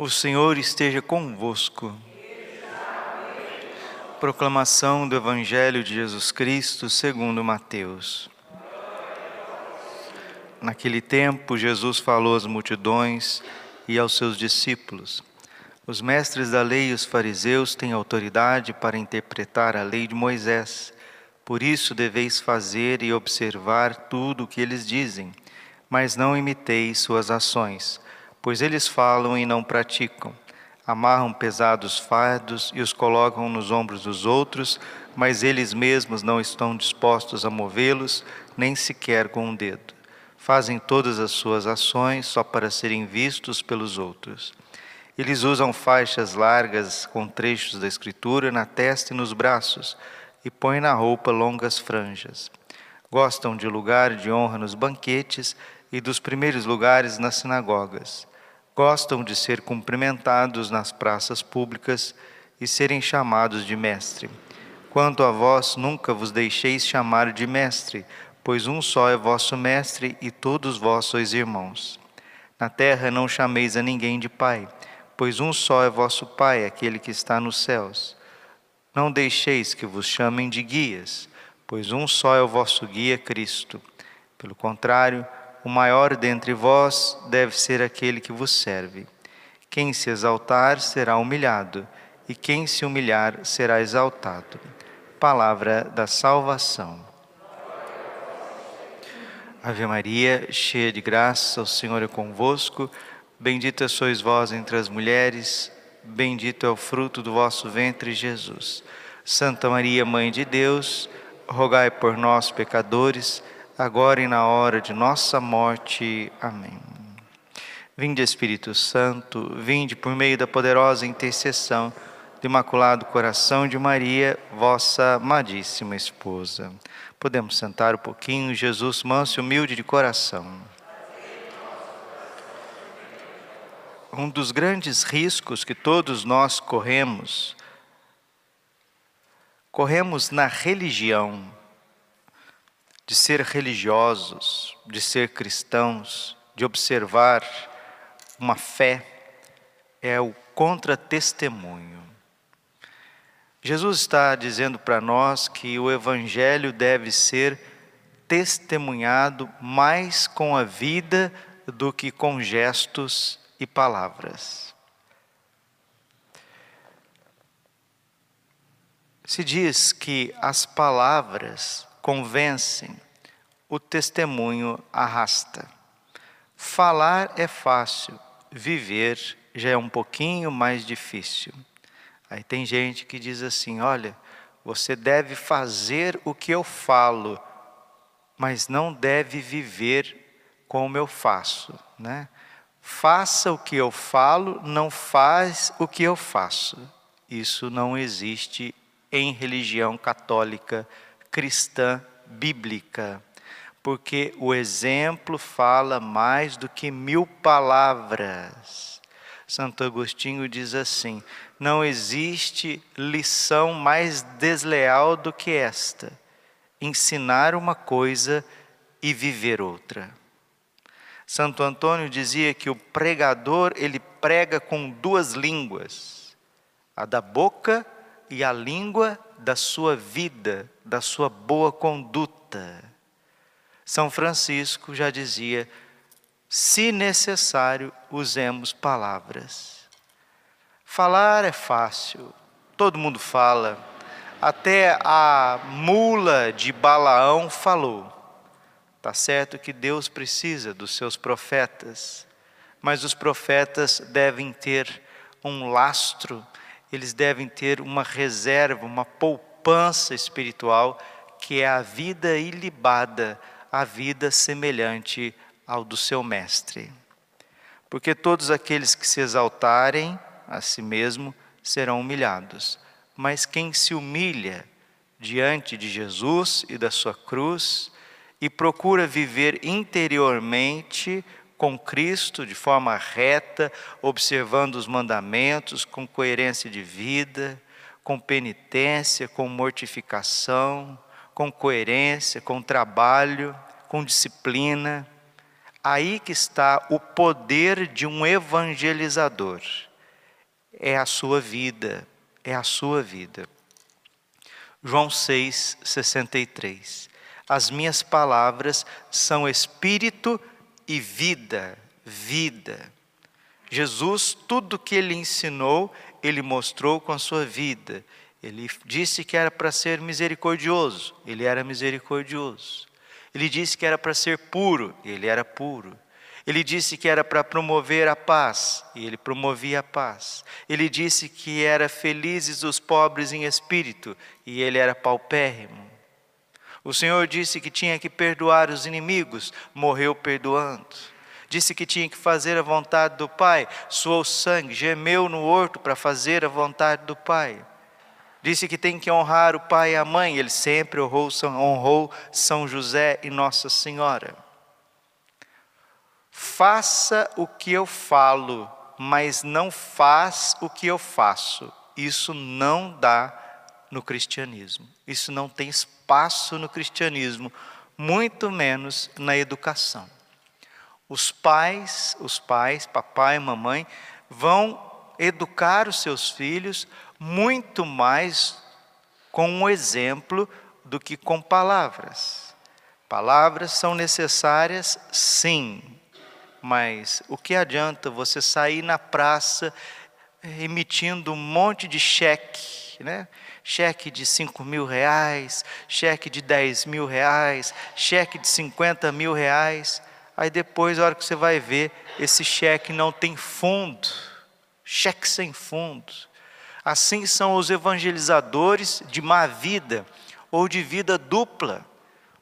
O Senhor esteja convosco. Proclamação do Evangelho de Jesus Cristo segundo Mateus. Naquele tempo, Jesus falou às multidões e aos seus discípulos: Os mestres da lei e os fariseus têm autoridade para interpretar a lei de Moisés. Por isso deveis fazer e observar tudo o que eles dizem, mas não imiteis suas ações pois eles falam e não praticam. Amarram pesados fardos e os colocam nos ombros dos outros, mas eles mesmos não estão dispostos a movê-los, nem sequer com um dedo. Fazem todas as suas ações só para serem vistos pelos outros. Eles usam faixas largas com trechos da Escritura na testa e nos braços, e põem na roupa longas franjas. Gostam de lugar de honra nos banquetes e dos primeiros lugares nas sinagogas. Gostam de ser cumprimentados nas praças públicas e serem chamados de mestre. Quanto a vós, nunca vos deixeis chamar de mestre, pois um só é vosso mestre e todos vós sois irmãos. Na terra não chameis a ninguém de pai, pois um só é vosso pai, aquele que está nos céus. Não deixeis que vos chamem de guias, pois um só é o vosso guia, Cristo. Pelo contrário, o maior dentre vós deve ser aquele que vos serve. Quem se exaltar será humilhado, e quem se humilhar será exaltado. Palavra da salvação. Ave Maria, cheia de graça, o Senhor é convosco. Bendita sois vós entre as mulheres, bendito é o fruto do vosso ventre, Jesus. Santa Maria, Mãe de Deus, rogai por nós, pecadores, agora e na hora de nossa morte. Amém. Vinde, Espírito Santo, vinde por meio da poderosa intercessão do Imaculado Coração de Maria, vossa amadíssima esposa. Podemos sentar um pouquinho, Jesus manso e humilde de coração. Um dos grandes riscos que todos nós corremos, corremos na religião, de ser religiosos, de ser cristãos, de observar uma fé, é o contra-testemunho. Jesus está dizendo para nós que o Evangelho deve ser testemunhado mais com a vida do que com gestos e palavras. Se diz que as palavras convencem, o testemunho arrasta. Falar é fácil, viver já é um pouquinho mais difícil. Aí tem gente que diz assim: olha, você deve fazer o que eu falo, mas não deve viver como eu faço, né? Faça o que eu falo, não faz o que eu faço. Isso não existe em religião católica cristã bíblica, porque o exemplo fala mais do que mil palavras. Santo Agostinho diz assim: não existe lição mais desleal do que esta, ensinar uma coisa e viver outra. Santo Antônio dizia que o pregador, ele prega com duas línguas, a da boca e a língua da sua vida, da sua boa conduta. São Francisco já dizia: se necessário, usemos palavras. Falar é fácil, todo mundo fala, até a mula de Balaão falou. Tá certo que Deus precisa dos seus profetas, mas os profetas devem ter um lastro eles devem ter uma reserva, uma poupança espiritual, que é a vida ilibada, a vida semelhante ao do seu mestre. Porque todos aqueles que se exaltarem a si mesmo serão humilhados, mas quem se humilha diante de Jesus e da sua cruz e procura viver interiormente com Cristo de forma reta, observando os mandamentos, com coerência de vida, com penitência, com mortificação, com coerência, com trabalho, com disciplina. Aí que está o poder de um evangelizador. é a sua vida, é a sua vida. João 6, 63. As minhas palavras são espírito e vida, vida. Jesus, tudo que ele ensinou, ele mostrou com a sua vida. Ele disse que era para ser misericordioso, ele era misericordioso. Ele disse que era para ser puro, ele era puro. Ele disse que era para promover a paz, e ele promovia a paz. Ele disse que era felizes os pobres em espírito, e ele era paupérrimo. O Senhor disse que tinha que perdoar os inimigos, morreu perdoando. Disse que tinha que fazer a vontade do Pai, suou sangue, gemeu no horto para fazer a vontade do Pai. Disse que tem que honrar o pai e a mãe, ele sempre honrou, honrou São José e Nossa Senhora. Faça o que eu falo, mas não faz o que eu faço. Isso não dá no cristianismo. Isso não tem espaço no cristianismo, muito menos na educação. Os pais, os pais, papai e mamãe, vão educar os seus filhos muito mais com um exemplo do que com palavras. Palavras são necessárias, sim, mas o que adianta você sair na praça emitindo um monte de cheque, né? Cheque de 5 mil reais, cheque de 10 mil reais, cheque de 50 mil reais. Aí depois, a hora que você vai ver, esse cheque não tem fundo, cheque sem fundo. Assim são os evangelizadores de má vida ou de vida dupla.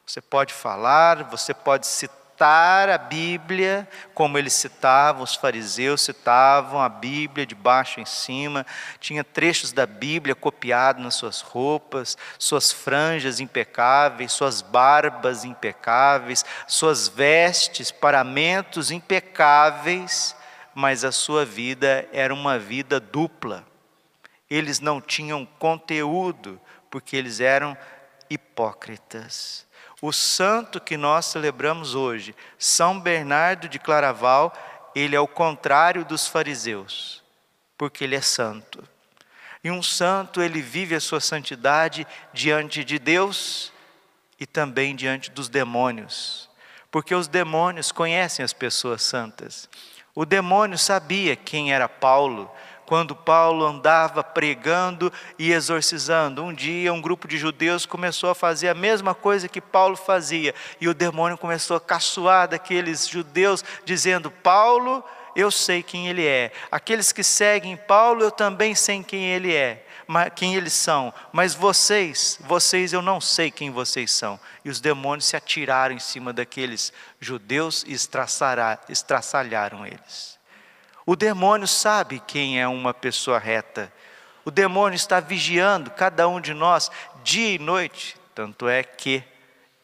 Você pode falar, você pode citar citar a Bíblia como eles citavam, os fariseus citavam a Bíblia de baixo em cima, tinha trechos da Bíblia copiados nas suas roupas, suas franjas impecáveis, suas barbas impecáveis, suas vestes, paramentos impecáveis, mas a sua vida era uma vida dupla. Eles não tinham conteúdo, porque eles eram hipócritas. O santo que nós celebramos hoje, São Bernardo de Claraval, ele é o contrário dos fariseus, porque ele é santo. E um santo, ele vive a sua santidade diante de Deus e também diante dos demônios, porque os demônios conhecem as pessoas santas. O demônio sabia quem era Paulo, quando Paulo andava pregando e exorcizando. Um dia, um grupo de judeus começou a fazer a mesma coisa que Paulo fazia, e o demônio começou a caçoar daqueles judeus, dizendo: Paulo, eu sei quem ele é. Aqueles que seguem Paulo, eu também sei quem ele é, quem eles são. Mas vocês, vocês eu não sei quem vocês são. E os demônios se atiraram em cima daqueles judeus e estraçalharam eles. O demônio sabe quem é uma pessoa reta. O demônio está vigiando cada um de nós dia e noite. Tanto é que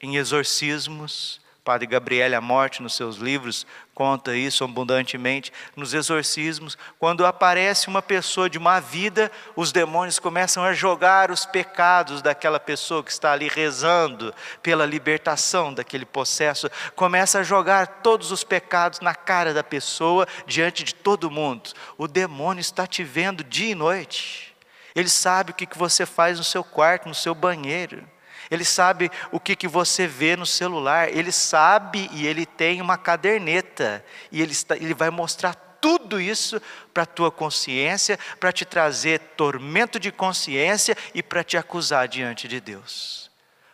em exorcismos, Padre Gabriel a Morte, nos seus livros, conta isso abundantemente. Nos exorcismos, quando aparece uma pessoa de má vida, os demônios começam a jogar os pecados daquela pessoa que está ali rezando pela libertação daquele processo, começa a jogar todos os pecados na cara da pessoa diante de todo mundo. O demônio está te vendo dia e noite. Ele sabe o que você faz no seu quarto, no seu banheiro. Ele sabe o que, que você vê no celular, ele sabe e ele tem uma caderneta, e ele, está, ele vai mostrar tudo isso para a tua consciência, para te trazer tormento de consciência e para te acusar diante de Deus.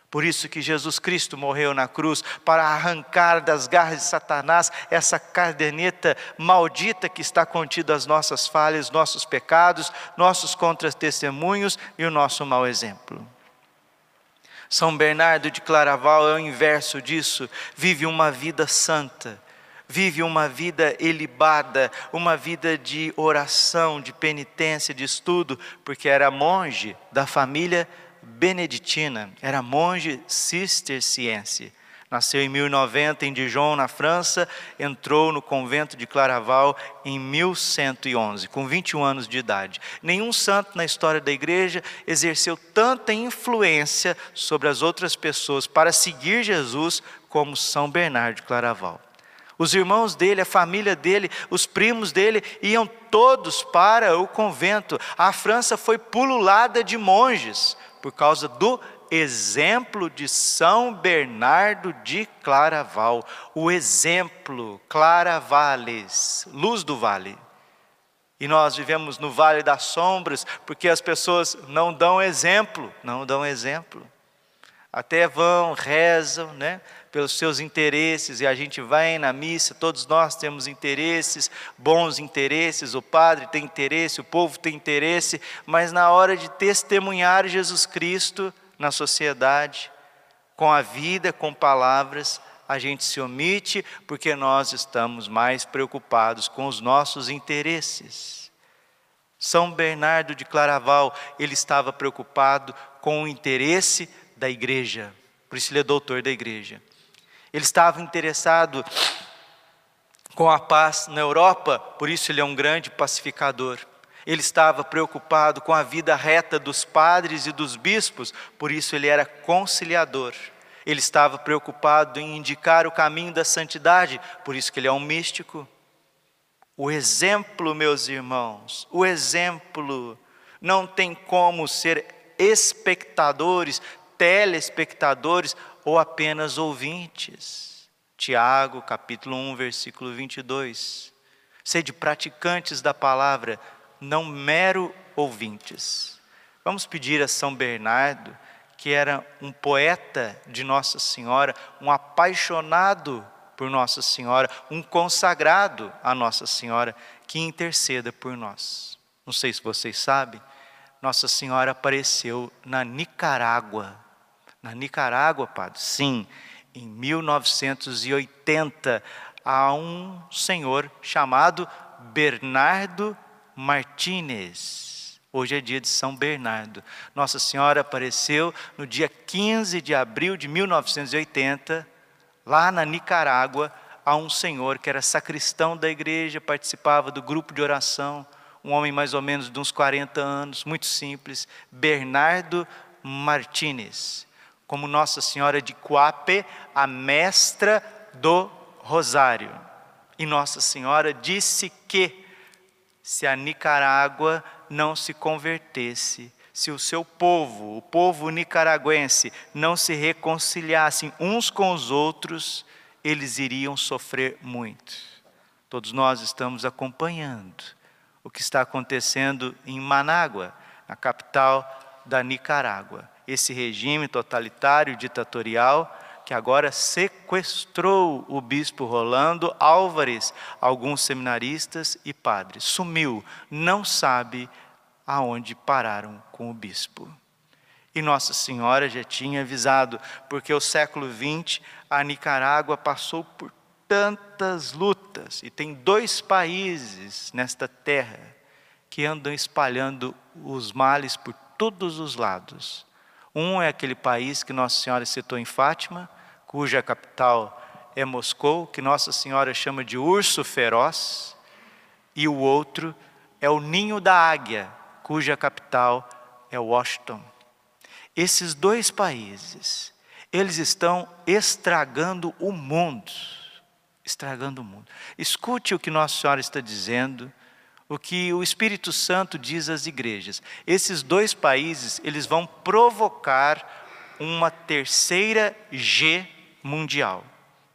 Por isso que Jesus Cristo morreu na cruz para arrancar das garras de Satanás essa caderneta maldita que está contida as nossas falhas, nossos pecados, nossos contra-testemunhos e o nosso mau exemplo. São Bernardo de Claraval é o inverso disso, vive uma vida santa, vive uma vida elibada, uma vida de oração, de penitência, de estudo, porque era monge da família beneditina, era monge cisterciense. Nasceu em 1090 em Dijon, na França, entrou no convento de Claraval em 1111, com 21 anos de idade. Nenhum santo na história da igreja exerceu tanta influência sobre as outras pessoas para seguir Jesus como São Bernardo de Claraval. Os irmãos dele, a família dele, os primos dele iam todos para o convento. A França foi pululada de monges por causa do exemplo de São Bernardo de Claraval. O exemplo, Claravales, luz do vale. E nós vivemos no vale das sombras porque as pessoas não dão exemplo, não dão exemplo. Até vão, rezam, né? pelos seus interesses, e a gente vai na missa, todos nós temos interesses, bons interesses, o padre tem interesse, o povo tem interesse, mas na hora de testemunhar Jesus Cristo na sociedade, com a vida, com palavras, a gente se omite porque nós estamos mais preocupados com os nossos interesses. São Bernardo de Claraval, ele estava preocupado com o interesse da igreja, por isso ele é doutor da igreja. Ele estava interessado com a paz na Europa, por isso ele é um grande pacificador. Ele estava preocupado com a vida reta dos padres e dos bispos, por isso ele era conciliador. Ele estava preocupado em indicar o caminho da santidade, por isso que ele é um místico. O exemplo, meus irmãos, o exemplo não tem como ser espectadores, telespectadores ou apenas ouvintes. Tiago, capítulo 1, versículo 22. Sede praticantes da palavra, não mero ouvintes. Vamos pedir a São Bernardo, que era um poeta de Nossa Senhora, um apaixonado por Nossa Senhora, um consagrado a Nossa Senhora, que interceda por nós. Não sei se vocês sabem, Nossa Senhora apareceu na Nicarágua na Nicarágua, padre? Sim, em 1980, a um senhor chamado Bernardo Martínez. Hoje é dia de São Bernardo. Nossa Senhora apareceu no dia 15 de abril de 1980, lá na Nicarágua, a um senhor que era sacristão da igreja, participava do grupo de oração, um homem mais ou menos de uns 40 anos, muito simples, Bernardo Martínez como Nossa Senhora de Coape, a mestra do Rosário. E Nossa Senhora disse que se a Nicarágua não se convertesse, se o seu povo, o povo nicaragüense, não se reconciliassem uns com os outros, eles iriam sofrer muito. Todos nós estamos acompanhando o que está acontecendo em Manágua, na capital da Nicarágua esse regime totalitário, ditatorial, que agora sequestrou o bispo Rolando Álvares, alguns seminaristas e padres. Sumiu, não sabe aonde pararam com o bispo. E Nossa Senhora já tinha avisado, porque o século XX, a Nicarágua passou por tantas lutas, e tem dois países nesta terra que andam espalhando os males por todos os lados. Um é aquele país que Nossa Senhora citou em Fátima, cuja capital é Moscou, que Nossa Senhora chama de urso feroz, e o outro é o ninho da águia, cuja capital é Washington. Esses dois países, eles estão estragando o mundo, estragando o mundo. Escute o que Nossa Senhora está dizendo o que o Espírito Santo diz às igrejas. Esses dois países, eles vão provocar uma terceira G mundial,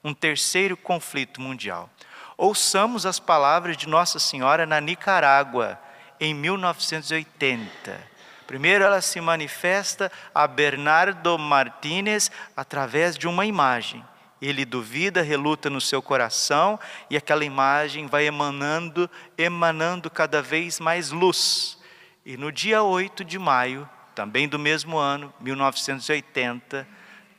um terceiro conflito mundial. Ouçamos as palavras de Nossa Senhora na Nicarágua, em 1980. Primeiro, ela se manifesta a Bernardo Martínez através de uma imagem ele duvida, reluta no seu coração e aquela imagem vai emanando, emanando cada vez mais luz. E no dia 8 de maio, também do mesmo ano, 1980,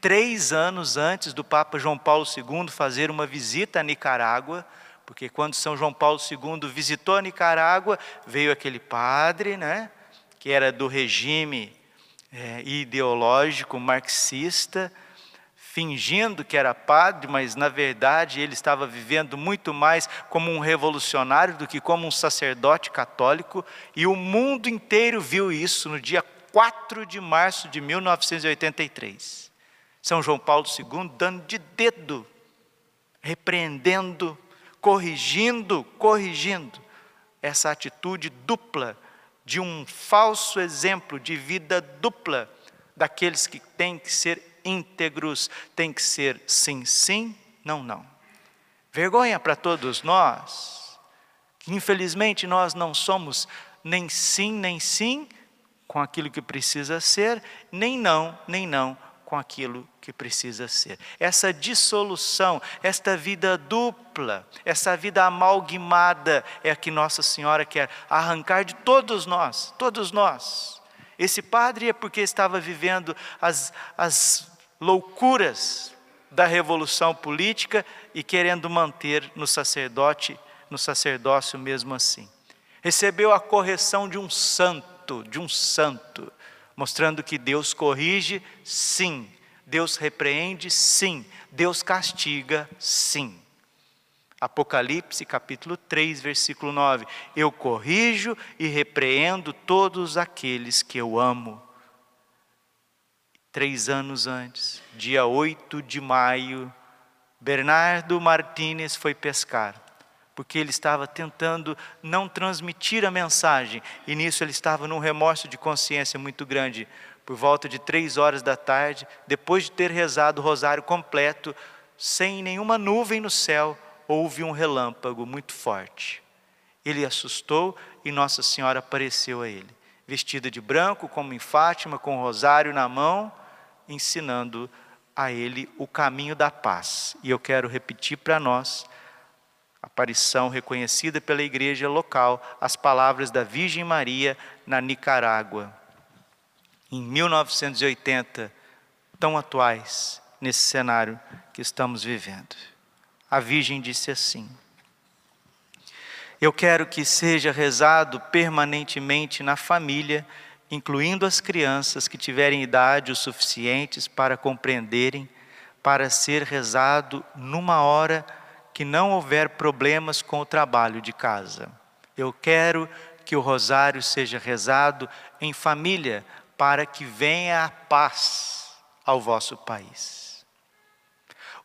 três anos antes do Papa João Paulo II fazer uma visita a Nicarágua, porque quando São João Paulo II visitou a Nicarágua, veio aquele padre, né, que era do regime é, ideológico marxista, fingindo que era padre, mas na verdade ele estava vivendo muito mais como um revolucionário do que como um sacerdote católico, e o mundo inteiro viu isso no dia 4 de março de 1983. São João Paulo II dando de dedo repreendendo, corrigindo, corrigindo essa atitude dupla de um falso exemplo de vida dupla daqueles que têm que ser íntegros, têm que ser sim, sim, não, não. Vergonha para todos nós, que infelizmente nós não somos nem sim, nem sim com aquilo que precisa ser, nem não, nem não com aquilo que precisa ser. Essa dissolução, esta vida dupla, essa vida amalgamada é a que Nossa Senhora quer arrancar de todos nós, todos nós. Esse padre é porque estava vivendo as, as loucuras da revolução política e querendo manter no sacerdote, no sacerdócio mesmo assim. Recebeu a correção de um santo, de um santo, mostrando que Deus corrige, sim, Deus repreende, sim, Deus castiga, sim. Apocalipse capítulo 3, versículo 9: Eu corrijo e repreendo todos aqueles que eu amo. Três anos antes, dia 8 de maio, Bernardo Martínez foi pescar porque ele estava tentando não transmitir a mensagem, e nisso ele estava num remorso de consciência muito grande. Por volta de três horas da tarde, depois de ter rezado o rosário completo, sem nenhuma nuvem no céu, houve um relâmpago muito forte. Ele assustou e Nossa Senhora apareceu a ele, vestida de branco, como em Fátima, com o rosário na mão, ensinando a ele o caminho da paz. E eu quero repetir para nós aparição reconhecida pela igreja local, as palavras da Virgem Maria na Nicarágua. Em 1980, tão atuais nesse cenário que estamos vivendo. A Virgem disse assim: Eu quero que seja rezado permanentemente na família, incluindo as crianças que tiverem idade o suficientes para compreenderem, para ser rezado numa hora que não houver problemas com o trabalho de casa. Eu quero que o rosário seja rezado em família, para que venha a paz ao vosso país.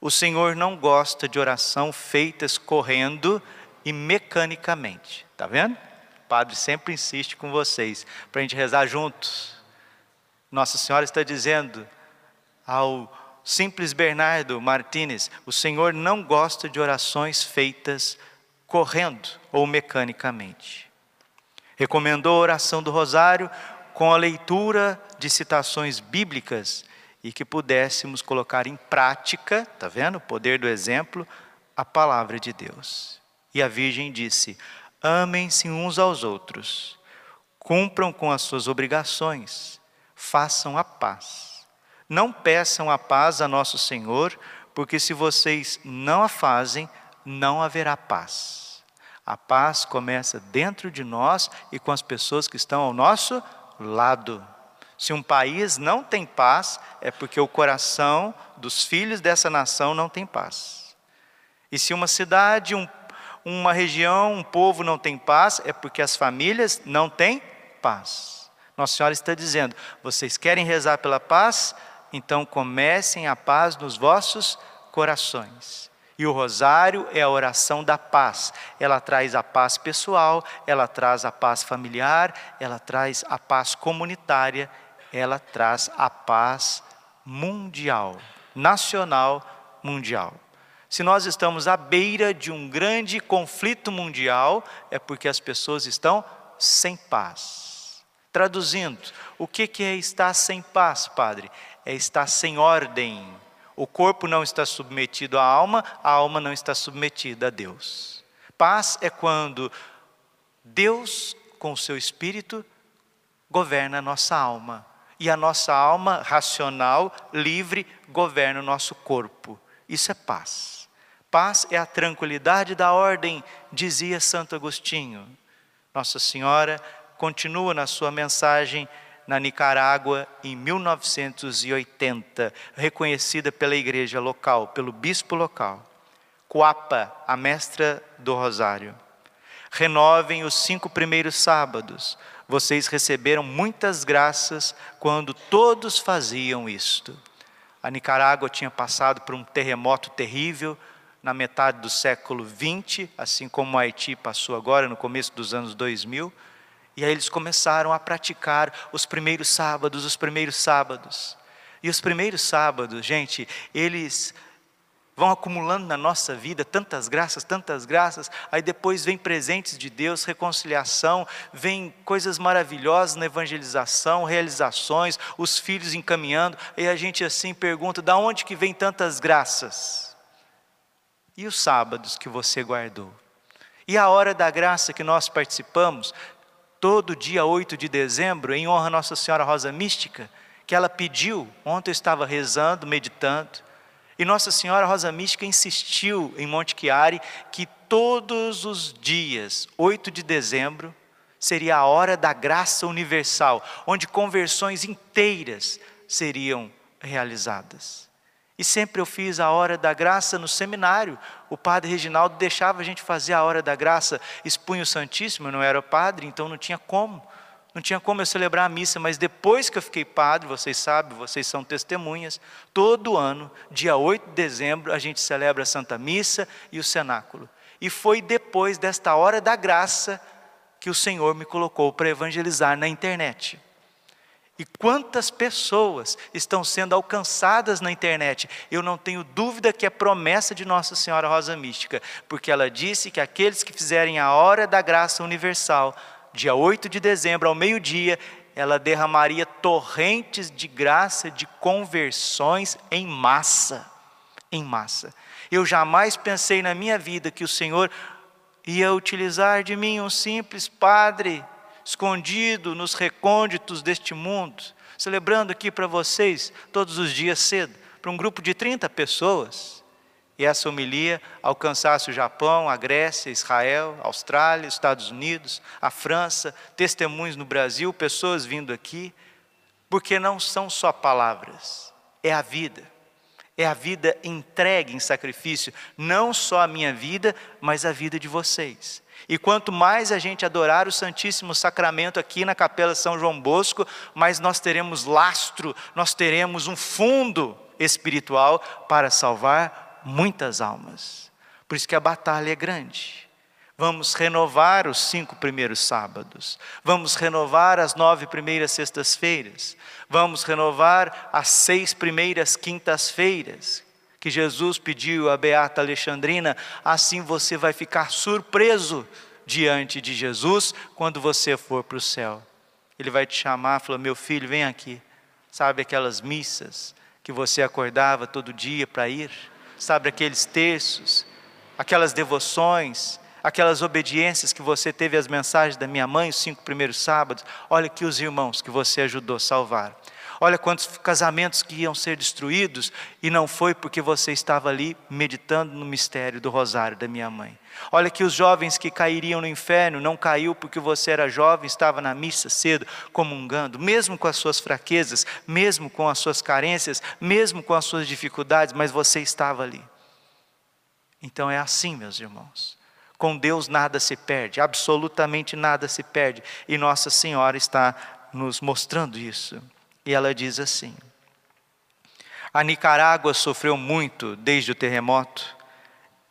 O Senhor não gosta de oração feitas correndo e mecanicamente, tá vendo? O padre sempre insiste com vocês para a gente rezar juntos. Nossa Senhora está dizendo ao simples Bernardo Martínez, o Senhor não gosta de orações feitas correndo ou mecanicamente. Recomendou a oração do rosário com a leitura de citações bíblicas e que pudéssemos colocar em prática, tá vendo? O poder do exemplo, a palavra de Deus. E a Virgem disse: Amem-se uns aos outros, cumpram com as suas obrigações, façam a paz não peçam a paz a nosso Senhor, porque se vocês não a fazem, não haverá paz. A paz começa dentro de nós e com as pessoas que estão ao nosso lado. Se um país não tem paz, é porque o coração dos filhos dessa nação não tem paz. E se uma cidade, um, uma região, um povo não tem paz, é porque as famílias não têm paz. Nossa Senhora está dizendo: vocês querem rezar pela paz? Então comecem a paz nos vossos corações. E o rosário é a oração da paz. Ela traz a paz pessoal, ela traz a paz familiar, ela traz a paz comunitária, ela traz a paz mundial, nacional, mundial. Se nós estamos à beira de um grande conflito mundial, é porque as pessoas estão sem paz. Traduzindo, o que é estar sem paz, Padre? É estar sem ordem. O corpo não está submetido à alma, a alma não está submetida a Deus. Paz é quando Deus, com o seu espírito, governa a nossa alma. E a nossa alma racional, livre, governa o nosso corpo. Isso é paz. Paz é a tranquilidade da ordem, dizia Santo Agostinho. Nossa Senhora continua na sua mensagem na Nicarágua em 1980, reconhecida pela igreja local, pelo bispo local. Cuapa, a mestra do rosário. Renovem os cinco primeiros sábados. Vocês receberam muitas graças quando todos faziam isto. A Nicarágua tinha passado por um terremoto terrível na metade do século XX, assim como o Haiti passou agora, no começo dos anos 2000. E aí eles começaram a praticar os primeiros sábados, os primeiros sábados. E os primeiros sábados, gente, eles vão acumulando na nossa vida tantas graças, tantas graças, aí depois vem presentes de Deus, reconciliação, vem coisas maravilhosas na evangelização, realizações, os filhos encaminhando, e a gente assim pergunta: da onde que vem tantas graças? E os sábados que você guardou? E a hora da graça que nós participamos, todo dia 8 de dezembro, em honra a Nossa Senhora Rosa Mística, que ela pediu, ontem eu estava rezando, meditando, e Nossa Senhora Rosa Mística insistiu em Monte Chiari que todos os dias, 8 de dezembro, seria a hora da graça universal, onde conversões inteiras seriam realizadas. E sempre eu fiz a hora da graça no seminário. O padre Reginaldo deixava a gente fazer a hora da graça, expunha o Santíssimo, eu não era padre, então não tinha como. Não tinha como eu celebrar a missa, mas depois que eu fiquei padre, vocês sabem, vocês são testemunhas, todo ano, dia 8 de dezembro, a gente celebra a Santa Missa e o cenáculo. E foi depois desta hora da graça que o Senhor me colocou para evangelizar na internet. E quantas pessoas estão sendo alcançadas na internet? Eu não tenho dúvida que é promessa de Nossa Senhora Rosa Mística, porque ela disse que aqueles que fizerem a hora da graça universal dia 8 de dezembro, ao meio-dia, ela derramaria torrentes de graça, de conversões em massa. Em massa. Eu jamais pensei na minha vida que o Senhor ia utilizar de mim um simples padre, escondido nos recônditos deste mundo, celebrando aqui para vocês todos os dias cedo, para um grupo de 30 pessoas e essa homilia alcançasse o Japão, a Grécia, Israel, Austrália, Estados Unidos, a França, testemunhos no Brasil, pessoas vindo aqui, porque não são só palavras, é a vida. É a vida entregue em sacrifício, não só a minha vida, mas a vida de vocês. E quanto mais a gente adorar o Santíssimo Sacramento aqui na Capela São João Bosco, mais nós teremos lastro, nós teremos um fundo espiritual para salvar muitas almas. Por isso que a batalha é grande. Vamos renovar os cinco primeiros sábados. Vamos renovar as nove primeiras sextas-feiras. Vamos renovar as seis primeiras quintas-feiras. Que Jesus pediu a Beata Alexandrina, assim você vai ficar surpreso diante de Jesus quando você for para o céu. Ele vai te chamar, falou: Meu filho, vem aqui. Sabe aquelas missas que você acordava todo dia para ir? sabe, aqueles terços, aquelas devoções, aquelas obediências que você teve às mensagens da minha mãe, os cinco primeiros sábados. Olha aqui os irmãos que você ajudou a salvar. Olha quantos casamentos que iam ser destruídos e não foi porque você estava ali meditando no mistério do rosário da minha mãe. Olha que os jovens que cairiam no inferno não caiu porque você era jovem, estava na missa cedo, comungando, mesmo com as suas fraquezas, mesmo com as suas carências, mesmo com as suas dificuldades, mas você estava ali. Então é assim, meus irmãos. Com Deus nada se perde, absolutamente nada se perde, e Nossa Senhora está nos mostrando isso. E ela diz assim: A Nicarágua sofreu muito desde o terremoto,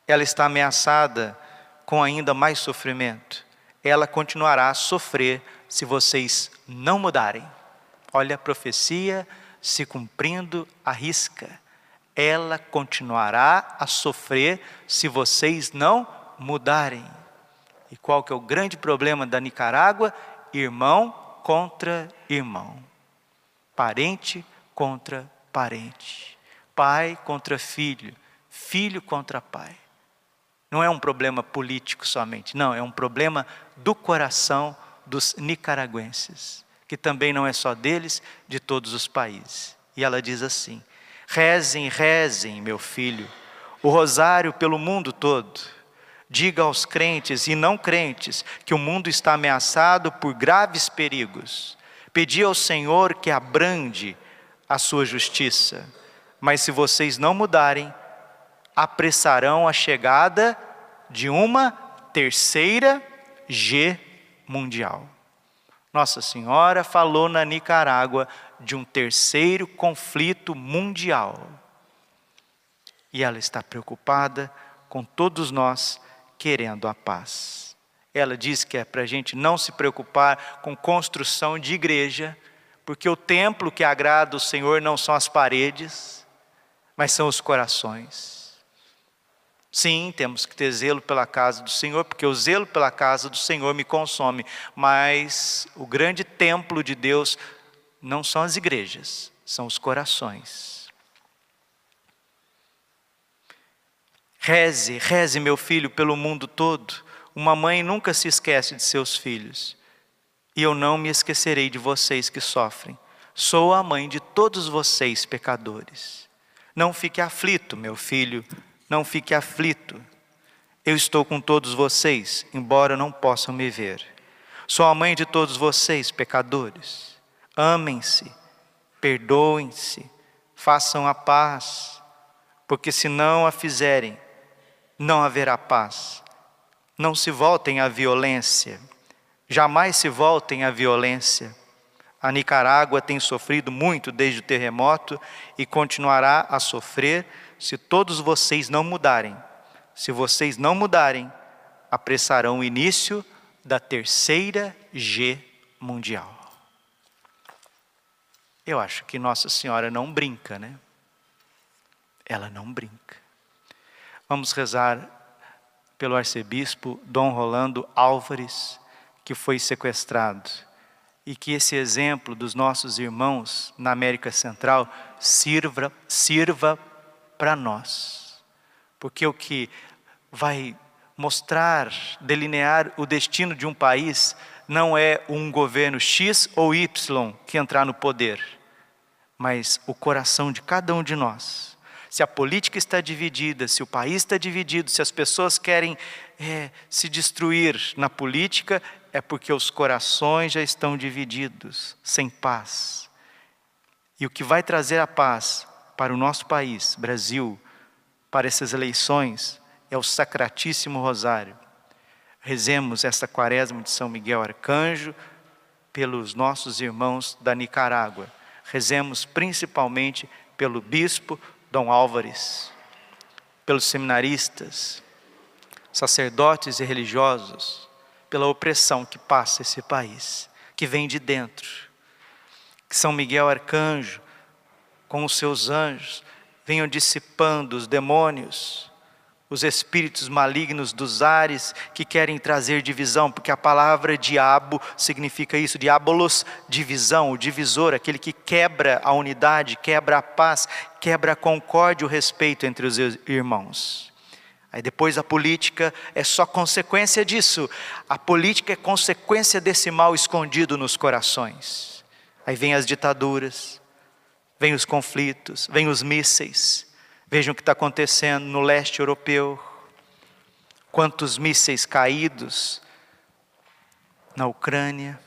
ela está ameaçada com ainda mais sofrimento. Ela continuará a sofrer se vocês não mudarem. Olha a profecia se cumprindo à risca. Ela continuará a sofrer se vocês não mudarem. E qual que é o grande problema da Nicarágua? Irmão contra irmão parente contra parente, pai contra filho, filho contra pai. Não é um problema político somente, não, é um problema do coração dos nicaragüenses, que também não é só deles, de todos os países. E ela diz assim: rezem, rezem, meu filho, o rosário pelo mundo todo. Diga aos crentes e não crentes que o mundo está ameaçado por graves perigos Pedi ao Senhor que abrande a sua justiça, mas se vocês não mudarem, apressarão a chegada de uma terceira G mundial. Nossa Senhora falou na Nicarágua de um terceiro conflito mundial. E ela está preocupada com todos nós querendo a paz. Ela diz que é para a gente não se preocupar com construção de igreja, porque o templo que agrada o Senhor não são as paredes, mas são os corações. Sim, temos que ter zelo pela casa do Senhor, porque o zelo pela casa do Senhor me consome, mas o grande templo de Deus não são as igrejas, são os corações. Reze, reze, meu filho, pelo mundo todo. Uma mãe nunca se esquece de seus filhos. E eu não me esquecerei de vocês que sofrem. Sou a mãe de todos vocês, pecadores. Não fique aflito, meu filho, não fique aflito. Eu estou com todos vocês, embora não possam me ver. Sou a mãe de todos vocês, pecadores. Amem-se, perdoem-se, façam a paz, porque se não a fizerem, não haverá paz. Não se voltem à violência, jamais se voltem à violência. A Nicarágua tem sofrido muito desde o terremoto e continuará a sofrer se todos vocês não mudarem. Se vocês não mudarem, apressarão o início da terceira G mundial. Eu acho que Nossa Senhora não brinca, né? Ela não brinca. Vamos rezar pelo arcebispo Dom Rolando Álvares, que foi sequestrado, e que esse exemplo dos nossos irmãos na América Central sirva, sirva para nós. Porque o que vai mostrar, delinear o destino de um país não é um governo X ou Y que entrar no poder, mas o coração de cada um de nós se a política está dividida, se o país está dividido, se as pessoas querem é, se destruir na política, é porque os corações já estão divididos, sem paz. E o que vai trazer a paz para o nosso país, Brasil, para essas eleições, é o Sacratíssimo Rosário. Rezemos esta quaresma de São Miguel Arcanjo pelos nossos irmãos da Nicarágua. Rezemos principalmente pelo bispo Dom Álvares, pelos seminaristas, sacerdotes e religiosos, pela opressão que passa esse país, que vem de dentro. Que São Miguel Arcanjo, com os seus anjos, venham dissipando os demônios, os espíritos malignos dos ares que querem trazer divisão, porque a palavra diabo significa isso, diabolos, divisão, o divisor, aquele que quebra a unidade, quebra a paz, quebra a concórdia, o respeito entre os irmãos. Aí depois a política é só consequência disso. A política é consequência desse mal escondido nos corações. Aí vem as ditaduras, vem os conflitos, vem os mísseis, Vejam o que está acontecendo no leste europeu. Quantos mísseis caídos na Ucrânia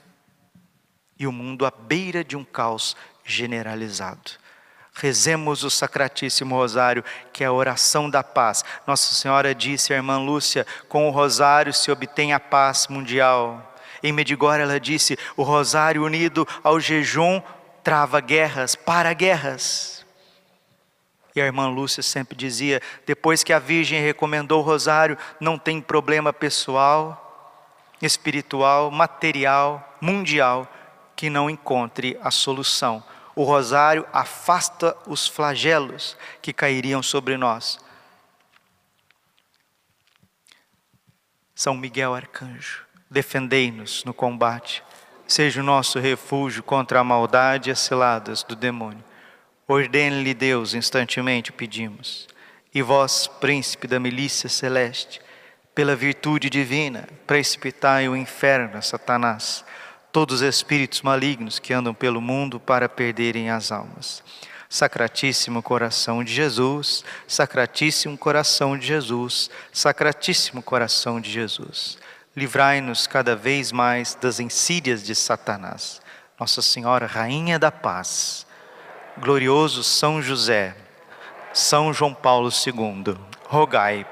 e o mundo à beira de um caos generalizado. Rezemos o Sacratíssimo Rosário, que é a oração da paz. Nossa Senhora disse à irmã Lúcia: com o rosário se obtém a paz mundial. Em Medigora ela disse: o rosário unido ao jejum trava guerras, para guerras. E a irmã Lúcia sempre dizia: depois que a Virgem recomendou o rosário, não tem problema pessoal, espiritual, material, mundial, que não encontre a solução. O rosário afasta os flagelos que cairiam sobre nós. São Miguel Arcanjo, defendei-nos no combate, seja o nosso refúgio contra a maldade e as ciladas do demônio. Ordene-lhe Deus, instantemente pedimos. E vós, príncipe da milícia celeste, pela virtude divina, precipitai o inferno a Satanás, todos os espíritos malignos que andam pelo mundo para perderem as almas. Sacratíssimo coração de Jesus, Sacratíssimo coração de Jesus, Sacratíssimo coração de Jesus. Livrai-nos cada vez mais das insídias de Satanás. Nossa Senhora, Rainha da Paz glorioso São José, São João Paulo II, rogai